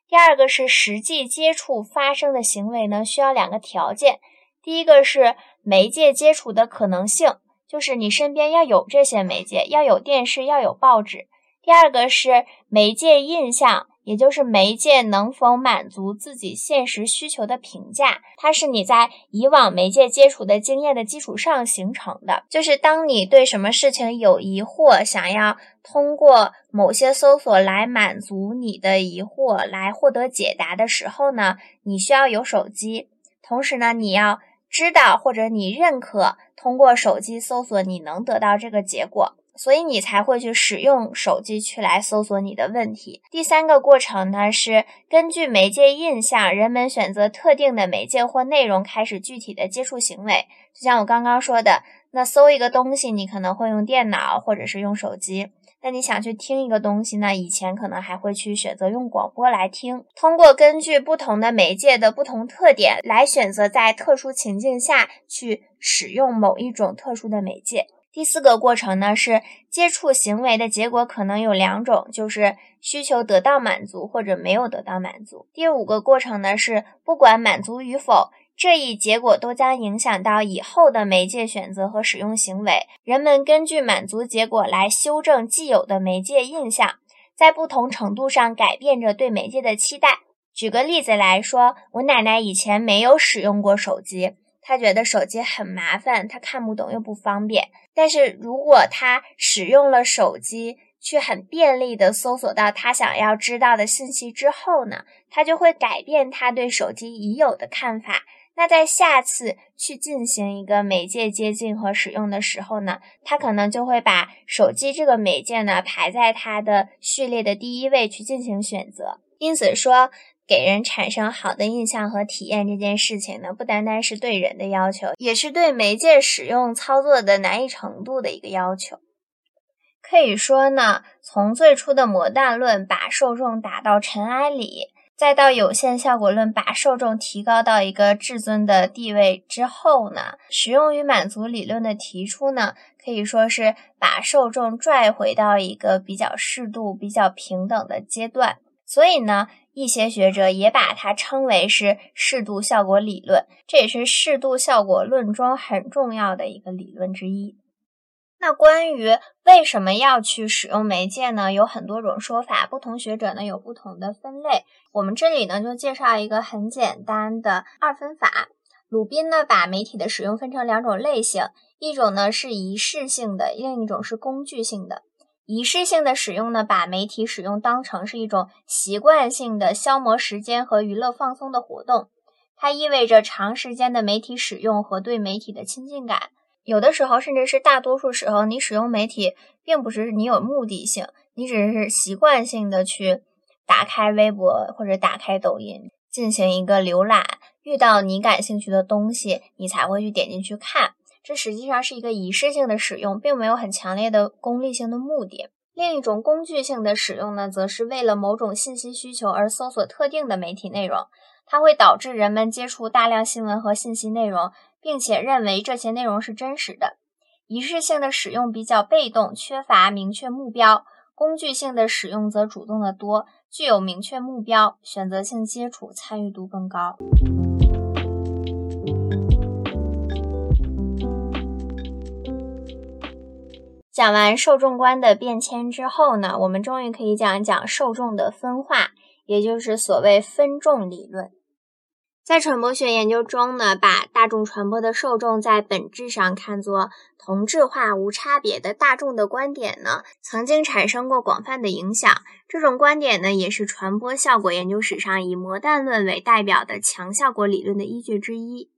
第二个是实际接触发生的行为呢，需要两个条件。第一个是媒介接触的可能性，就是你身边要有这些媒介，要有电视，要有报纸。第二个是媒介印象也就是媒介能否满足自己现实需求的评价，它是你在以往媒介接触的经验的基础上形成的。就是当你对什么事情有疑惑，想要通过某些搜索来满足你的疑惑，来获得解答的时候呢，你需要有手机，同时呢，你要知道或者你认可通过手机搜索你能得到这个结果。所以你才会去使用手机去来搜索你的问题。第三个过程呢，是根据媒介印象，人们选择特定的媒介或内容，开始具体的接触行为。就像我刚刚说的，那搜一个东西，你可能会用电脑或者是用手机。那你想去听一个东西呢？以前可能还会去选择用广播来听。通过根据不同的媒介的不同特点，来选择在特殊情境下去使用某一种特殊的媒介。第四个过程呢，是接触行为的结果可能有两种，就是需求得到满足或者没有得到满足。第五个过程呢，是不管满足与否，这一结果都将影响到以后的媒介选择和使用行为。人们根据满足结果来修正既有的媒介印象，在不同程度上改变着对媒介的期待。举个例子来说，我奶奶以前没有使用过手机。她觉得手机很麻烦，她看不懂又不方便。但是如果他使用了手机，去很便利的搜索到他想要知道的信息之后呢，他就会改变他对手机已有的看法。那在下次去进行一个媒介接近和使用的时候呢，他可能就会把手机这个媒介呢排在他的序列的第一位去进行选择。因此说。给人产生好的印象和体验这件事情呢，不单单是对人的要求，也是对媒介使用操作的难易程度的一个要求。可以说呢，从最初的魔弹论把受众打到尘埃里，再到有限效果论把受众提高到一个至尊的地位之后呢，实用与满足理论的提出呢，可以说是把受众拽回到一个比较适度、比较平等的阶段。所以呢。一些学者也把它称为是适度效果理论，这也是适度效果论中很重要的一个理论之一。那关于为什么要去使用媒介呢？有很多种说法，不同学者呢有不同的分类。我们这里呢就介绍一个很简单的二分法。鲁宾呢把媒体的使用分成两种类型，一种呢是仪式性的，另一种是工具性的。仪式性的使用呢，把媒体使用当成是一种习惯性的消磨时间和娱乐放松的活动，它意味着长时间的媒体使用和对媒体的亲近感。有的时候，甚至是大多数时候，你使用媒体并不是你有目的性，你只是习惯性的去打开微博或者打开抖音进行一个浏览，遇到你感兴趣的东西，你才会去点进去看。这实际上是一个仪式性的使用，并没有很强烈的功利性的目的。另一种工具性的使用呢，则是为了某种信息需求而搜索特定的媒体内容，它会导致人们接触大量新闻和信息内容，并且认为这些内容是真实的。仪式性的使用比较被动，缺乏明确目标；工具性的使用则主动的多，具有明确目标，选择性接触参与度更高。讲完受众观的变迁之后呢，我们终于可以讲一讲受众的分化，也就是所谓分众理论。在传播学研究中呢，把大众传播的受众在本质上看作同质化、无差别的大众的观点呢，曾经产生过广泛的影响。这种观点呢，也是传播效果研究史上以魔弹论为代表的强效果理论的依据之一。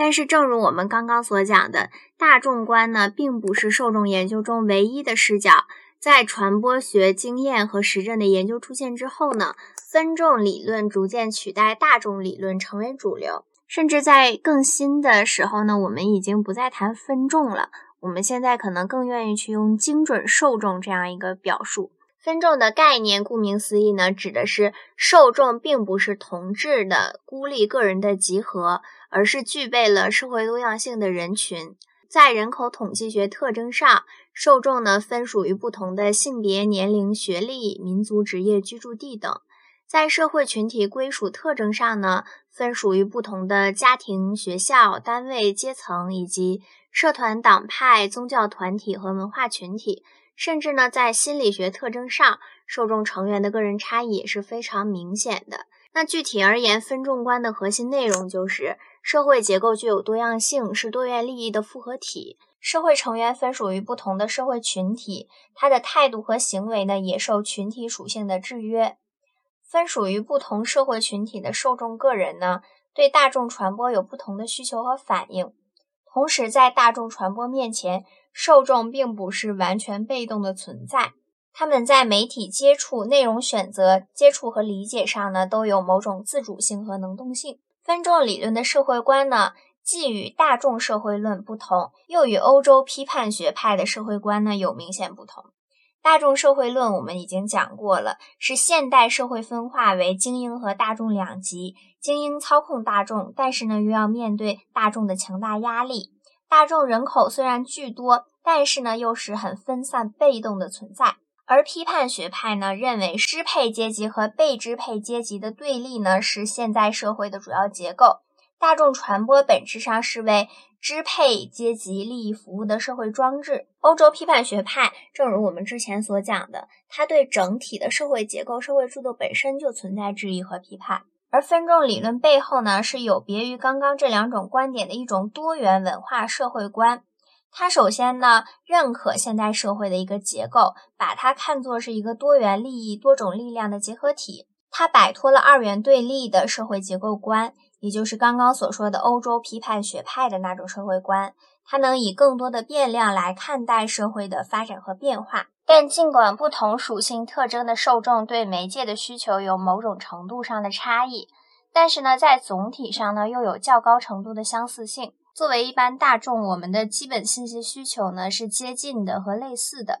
但是，正如我们刚刚所讲的，大众观呢，并不是受众研究中唯一的视角。在传播学经验和实证的研究出现之后呢，分众理论逐渐取代大众理论成为主流。甚至在更新的时候呢，我们已经不再谈分众了。我们现在可能更愿意去用精准受众这样一个表述。分众的概念，顾名思义呢，指的是受众并不是同质的孤立个人的集合，而是具备了社会多样性的人群。在人口统计学特征上，受众呢分属于不同的性别、年龄、学历、民族、职业、居住地等。在社会群体归属特征上呢，分属于不同的家庭、学校、单位、阶层以及社团、党派、宗教团体和文化群体。甚至呢，在心理学特征上，受众成员的个人差异也是非常明显的。那具体而言，分众观的核心内容就是社会结构具有多样性，是多元利益的复合体。社会成员分属于不同的社会群体，他的态度和行为呢，也受群体属性的制约。分属于不同社会群体的受众个人呢，对大众传播有不同的需求和反应。同时，在大众传播面前，受众并不是完全被动的存在。他们在媒体接触、内容选择、接触和理解上呢，都有某种自主性和能动性。分众理论的社会观呢，既与大众社会论不同，又与欧洲批判学派的社会观呢有明显不同。大众社会论我们已经讲过了，是现代社会分化为精英和大众两极，精英操控大众，但是呢，又要面对大众的强大压力。大众人口虽然巨多，但是呢，又是很分散、被动的存在。而批判学派呢，认为支配阶级和被支配阶级的对立呢，是现代社会的主要结构。大众传播本质上是为支配阶级利益服务的社会装置。欧洲批判学派，正如我们之前所讲的，它对整体的社会结构、社会制度本身就存在质疑和批判。而分众理论背后呢，是有别于刚刚这两种观点的一种多元文化社会观。他首先呢，认可现代社会的一个结构，把它看作是一个多元利益、多种力量的结合体。他摆脱了二元对立的社会结构观，也就是刚刚所说的欧洲批判学派的那种社会观。他能以更多的变量来看待社会的发展和变化。但尽管不同属性特征的受众对媒介的需求有某种程度上的差异，但是呢，在总体上呢，又有较高程度的相似性。作为一般大众，我们的基本信息需求呢是接近的和类似的，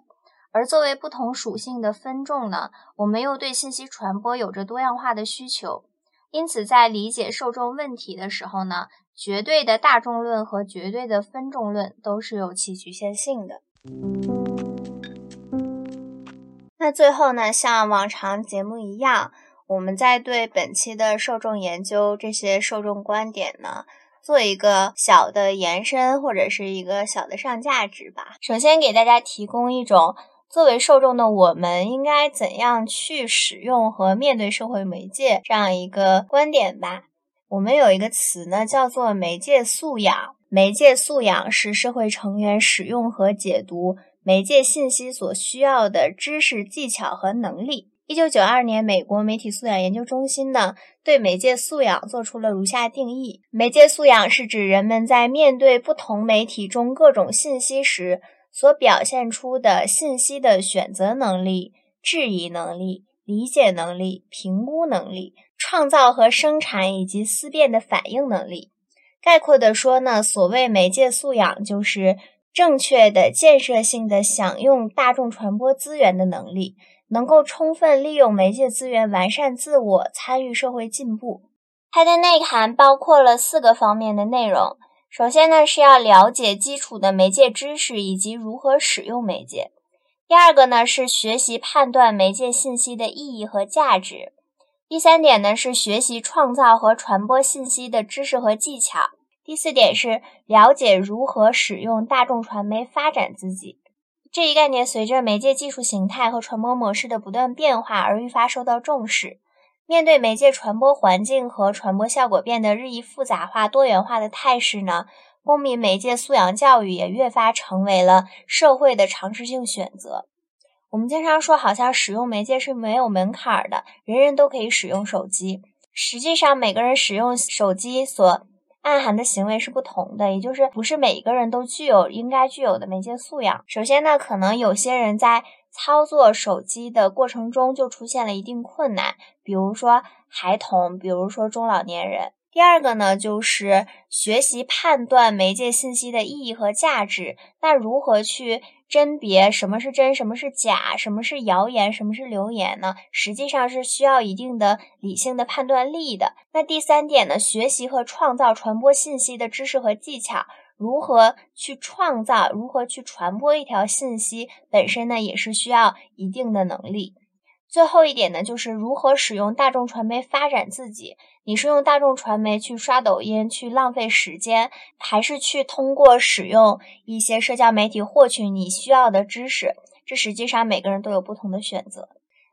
而作为不同属性的分众呢，我们又对信息传播有着多样化的需求。因此，在理解受众问题的时候呢，绝对的大众论和绝对的分众论都是有其局限性的。那最后呢，像往常节目一样，我们在对本期的受众研究这些受众观点呢。做一个小的延伸，或者是一个小的上价值吧。首先给大家提供一种作为受众的我们应该怎样去使用和面对社会媒介这样一个观点吧。我们有一个词呢，叫做媒介素养。媒介素养是社会成员使用和解读媒介信息所需要的知识、技巧和能力。一九九二年，美国媒体素养研究中心呢对媒介素养做出了如下定义：媒介素养是指人们在面对不同媒体中各种信息时所表现出的信息的选择能力、质疑能力、理解能力、评估能力、创造和生产以及思辨的反应能力。概括的说呢，所谓媒介素养，就是正确的、建设性的享用大众传播资源的能力。能够充分利用媒介资源完善自我，参与社会进步。它的内涵包括了四个方面的内容。首先呢，是要了解基础的媒介知识以及如何使用媒介。第二个呢，是学习判断媒介信息的意义和价值。第三点呢，是学习创造和传播信息的知识和技巧。第四点是了解如何使用大众传媒发展自己。这一概念随着媒介技术形态和传播模式的不断变化而愈发受到重视。面对媒介传播环境和传播效果变得日益复杂化、多元化的态势呢，公民媒介素养教育也越发成为了社会的常识性选择。我们经常说，好像使用媒介是没有门槛的，人人都可以使用手机。实际上，每个人使用手机所暗含的行为是不同的，也就是不是每一个人都具有应该具有的媒介素养。首先呢，可能有些人在操作手机的过程中就出现了一定困难，比如说孩童，比如说中老年人。第二个呢，就是学习判断媒介信息的意义和价值。那如何去甄别什么是真，什么是假，什么是谣言，什么是流言呢？实际上是需要一定的理性的判断力的。那第三点呢，学习和创造传播信息的知识和技巧，如何去创造，如何去传播一条信息，本身呢也是需要一定的能力。最后一点呢，就是如何使用大众传媒发展自己。你是用大众传媒去刷抖音去浪费时间，还是去通过使用一些社交媒体获取你需要的知识？这实际上每个人都有不同的选择。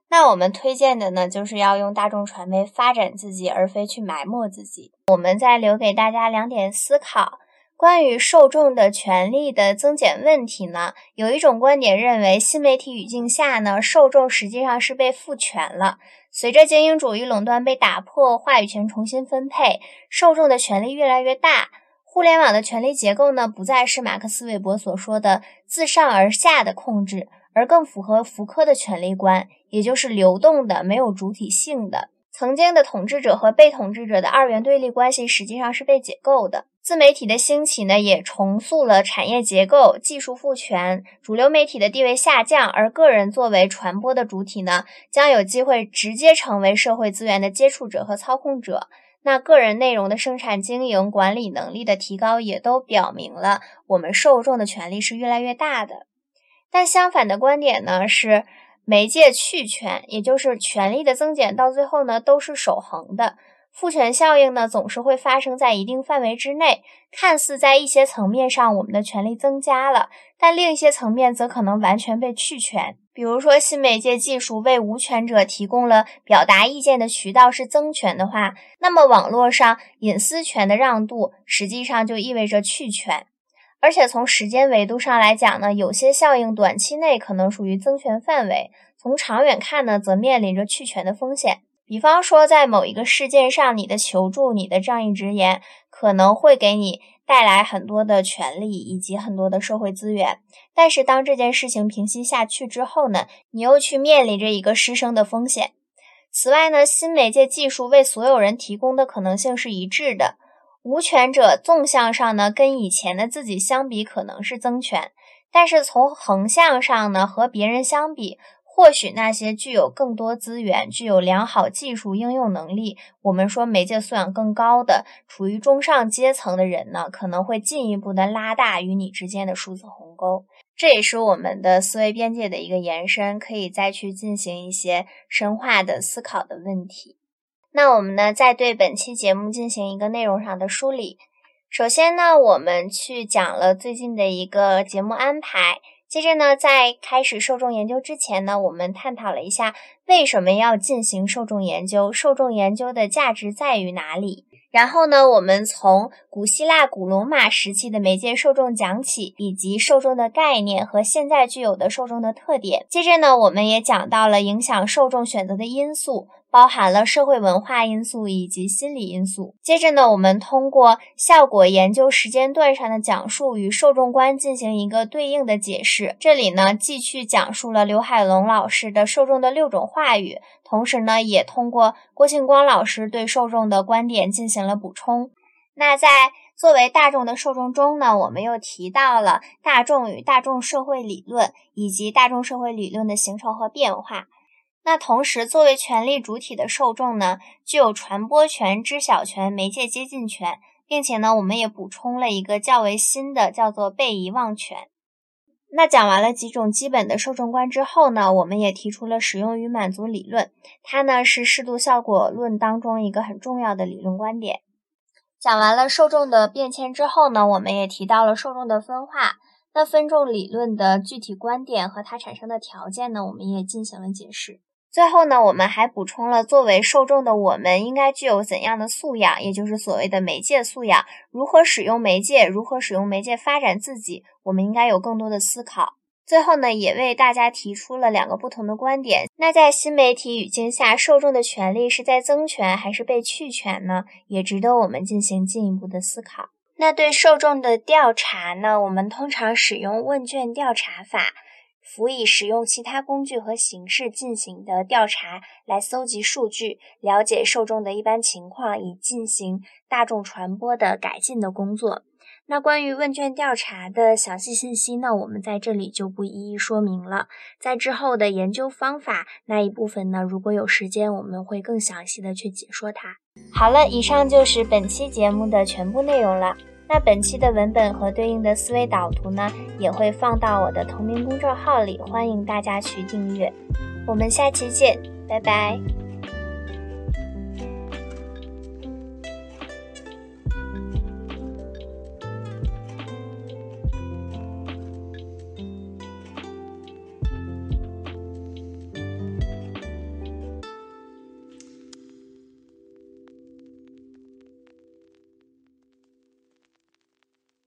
那我们推荐的呢，就是要用大众传媒发展自己，而非去埋没自己。我们再留给大家两点思考。关于受众的权利的增减问题呢，有一种观点认为，新媒体语境下呢，受众实际上是被赋权了。随着精英主义垄断被打破，话语权重新分配，受众的权利越来越大。互联网的权力结构呢，不再是马克思韦伯所说的自上而下的控制，而更符合福柯的权力观，也就是流动的、没有主体性的。曾经的统治者和被统治者的二元对立关系实际上是被解构的。自媒体的兴起呢，也重塑了产业结构，技术赋权，主流媒体的地位下降，而个人作为传播的主体呢，将有机会直接成为社会资源的接触者和操控者。那个人内容的生产经营管理能力的提高，也都表明了我们受众的权利是越来越大的。但相反的观点呢是。媒介去权，也就是权力的增减，到最后呢都是守恒的。父权效应呢总是会发生在一定范围之内，看似在一些层面上我们的权利增加了，但另一些层面则可能完全被去权。比如说，新媒介技术为无权者提供了表达意见的渠道是增权的话，那么网络上隐私权的让渡实际上就意味着去权。而且从时间维度上来讲呢，有些效应短期内可能属于增权范围，从长远看呢，则面临着去权的风险。比方说，在某一个事件上，你的求助、你的仗义直言，可能会给你带来很多的权利以及很多的社会资源。但是，当这件事情平息下去之后呢，你又去面临着一个失声的风险。此外呢，新媒介技术为所有人提供的可能性是一致的。无权者纵向上呢，跟以前的自己相比可能是增权，但是从横向上呢，和别人相比，或许那些具有更多资源、具有良好技术应用能力，我们说媒介素养更高的、处于中上阶层的人呢，可能会进一步的拉大与你之间的数字鸿沟。这也是我们的思维边界的一个延伸，可以再去进行一些深化的思考的问题。那我们呢，再对本期节目进行一个内容上的梳理。首先呢，我们去讲了最近的一个节目安排。接着呢，在开始受众研究之前呢，我们探讨了一下为什么要进行受众研究，受众研究的价值在于哪里。然后呢，我们从古希腊、古罗马时期的媒介受众讲起，以及受众的概念和现在具有的受众的特点。接着呢，我们也讲到了影响受众选择的因素。包含了社会文化因素以及心理因素。接着呢，我们通过效果研究时间段上的讲述与受众观进行一个对应的解释。这里呢，继续讲述了刘海龙老师的受众的六种话语，同时呢，也通过郭庆光老师对受众的观点进行了补充。那在作为大众的受众中呢，我们又提到了大众与大众社会理论以及大众社会理论的形成和变化。那同时，作为权力主体的受众呢，具有传播权、知晓权、媒介接近权，并且呢，我们也补充了一个较为新的，叫做被遗忘权。那讲完了几种基本的受众观之后呢，我们也提出了使用与满足理论，它呢是适度效果论当中一个很重要的理论观点。讲完了受众的变迁之后呢，我们也提到了受众的分化。那分众理论的具体观点和它产生的条件呢，我们也进行了解释。最后呢，我们还补充了作为受众的我们应该具有怎样的素养，也就是所谓的媒介素养，如何使用媒介，如何使用媒介发展自己，我们应该有更多的思考。最后呢，也为大家提出了两个不同的观点。那在新媒体语境下，受众的权利是在增权还是被去权呢？也值得我们进行进一步的思考。那对受众的调查呢，我们通常使用问卷调查法。辅以使用其他工具和形式进行的调查来搜集数据，了解受众的一般情况，以进行大众传播的改进的工作。那关于问卷调查的详细信息呢，我们在这里就不一一说明了。在之后的研究方法那一部分呢，如果有时间，我们会更详细的去解说它。好了，以上就是本期节目的全部内容了。那本期的文本和对应的思维导图呢，也会放到我的同名公众号里，欢迎大家去订阅。我们下期见，拜拜。